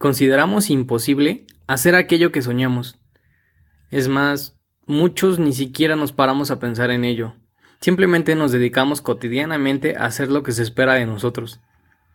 Consideramos imposible hacer aquello que soñamos. Es más, muchos ni siquiera nos paramos a pensar en ello. Simplemente nos dedicamos cotidianamente a hacer lo que se espera de nosotros.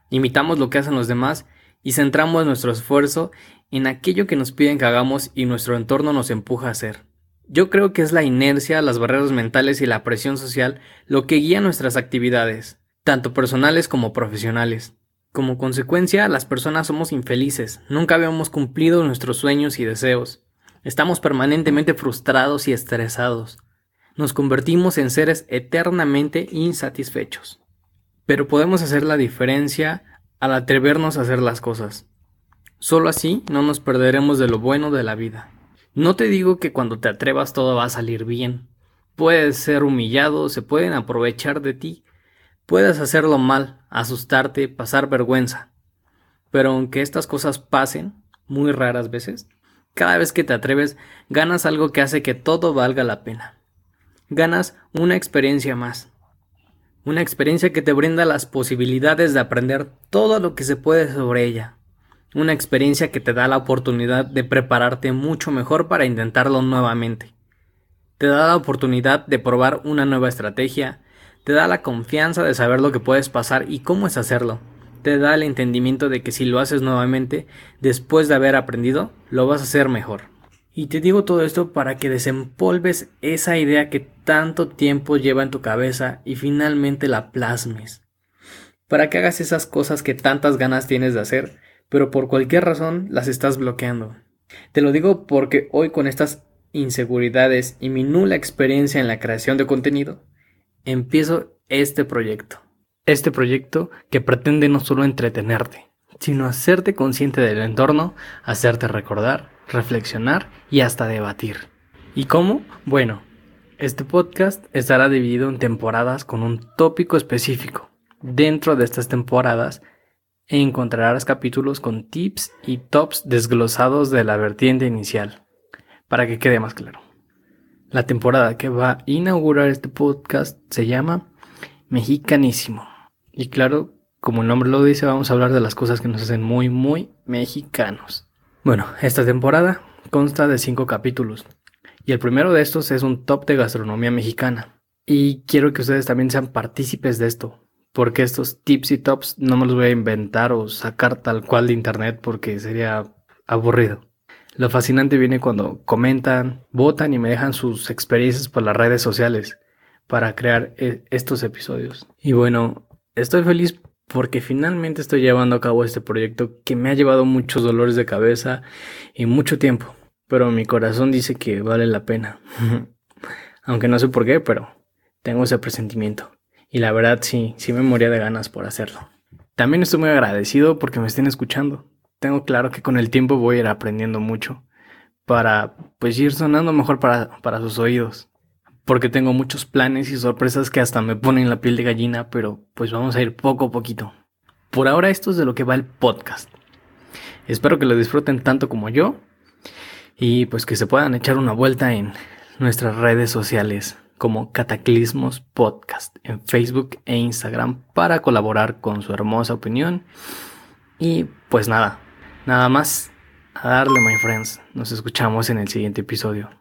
Imitamos lo que hacen los demás y centramos nuestro esfuerzo en aquello que nos piden que hagamos y nuestro entorno nos empuja a hacer. Yo creo que es la inercia, las barreras mentales y la presión social lo que guía nuestras actividades, tanto personales como profesionales. Como consecuencia, las personas somos infelices, nunca habíamos cumplido nuestros sueños y deseos. Estamos permanentemente frustrados y estresados. Nos convertimos en seres eternamente insatisfechos. Pero podemos hacer la diferencia al atrevernos a hacer las cosas. Solo así no nos perderemos de lo bueno de la vida. No te digo que cuando te atrevas todo va a salir bien. Puedes ser humillado, se pueden aprovechar de ti, Puedes hacerlo mal, asustarte, pasar vergüenza. Pero aunque estas cosas pasen, muy raras veces, cada vez que te atreves, ganas algo que hace que todo valga la pena. Ganas una experiencia más. Una experiencia que te brinda las posibilidades de aprender todo lo que se puede sobre ella. Una experiencia que te da la oportunidad de prepararte mucho mejor para intentarlo nuevamente. Te da la oportunidad de probar una nueva estrategia, te da la confianza de saber lo que puedes pasar y cómo es hacerlo. Te da el entendimiento de que si lo haces nuevamente, después de haber aprendido, lo vas a hacer mejor. Y te digo todo esto para que desempolves esa idea que tanto tiempo lleva en tu cabeza y finalmente la plasmes. Para que hagas esas cosas que tantas ganas tienes de hacer, pero por cualquier razón las estás bloqueando. Te lo digo porque hoy con estas inseguridades y mi nula experiencia en la creación de contenido, empiezo este proyecto. Este proyecto que pretende no solo entretenerte, sino hacerte consciente del entorno, hacerte recordar, reflexionar y hasta debatir. ¿Y cómo? Bueno, este podcast estará dividido en temporadas con un tópico específico. Dentro de estas temporadas encontrarás capítulos con tips y tops desglosados de la vertiente inicial, para que quede más claro. La temporada que va a inaugurar este podcast se llama Mexicanísimo. Y claro, como el nombre lo dice, vamos a hablar de las cosas que nos hacen muy, muy mexicanos. Bueno, esta temporada consta de cinco capítulos. Y el primero de estos es un top de gastronomía mexicana. Y quiero que ustedes también sean partícipes de esto. Porque estos tips y tops no me los voy a inventar o sacar tal cual de internet porque sería aburrido. Lo fascinante viene cuando comentan, votan y me dejan sus experiencias por las redes sociales para crear e, estos episodios. Y bueno, estoy feliz porque finalmente estoy llevando a cabo este proyecto que me ha llevado muchos dolores de cabeza y mucho tiempo, pero mi corazón dice que vale la pena. Aunque no sé por qué, pero tengo ese presentimiento. Y la verdad sí, sí me moría de ganas por hacerlo. También estoy muy agradecido porque me estén escuchando tengo claro que con el tiempo voy a ir aprendiendo mucho para pues ir sonando mejor para, para sus oídos. Porque tengo muchos planes y sorpresas que hasta me ponen la piel de gallina, pero pues vamos a ir poco a poquito. Por ahora esto es de lo que va el podcast. Espero que lo disfruten tanto como yo y pues que se puedan echar una vuelta en nuestras redes sociales como Cataclismos Podcast en Facebook e Instagram para colaborar con su hermosa opinión. Y pues nada, Nada más a darle, my friends. Nos escuchamos en el siguiente episodio.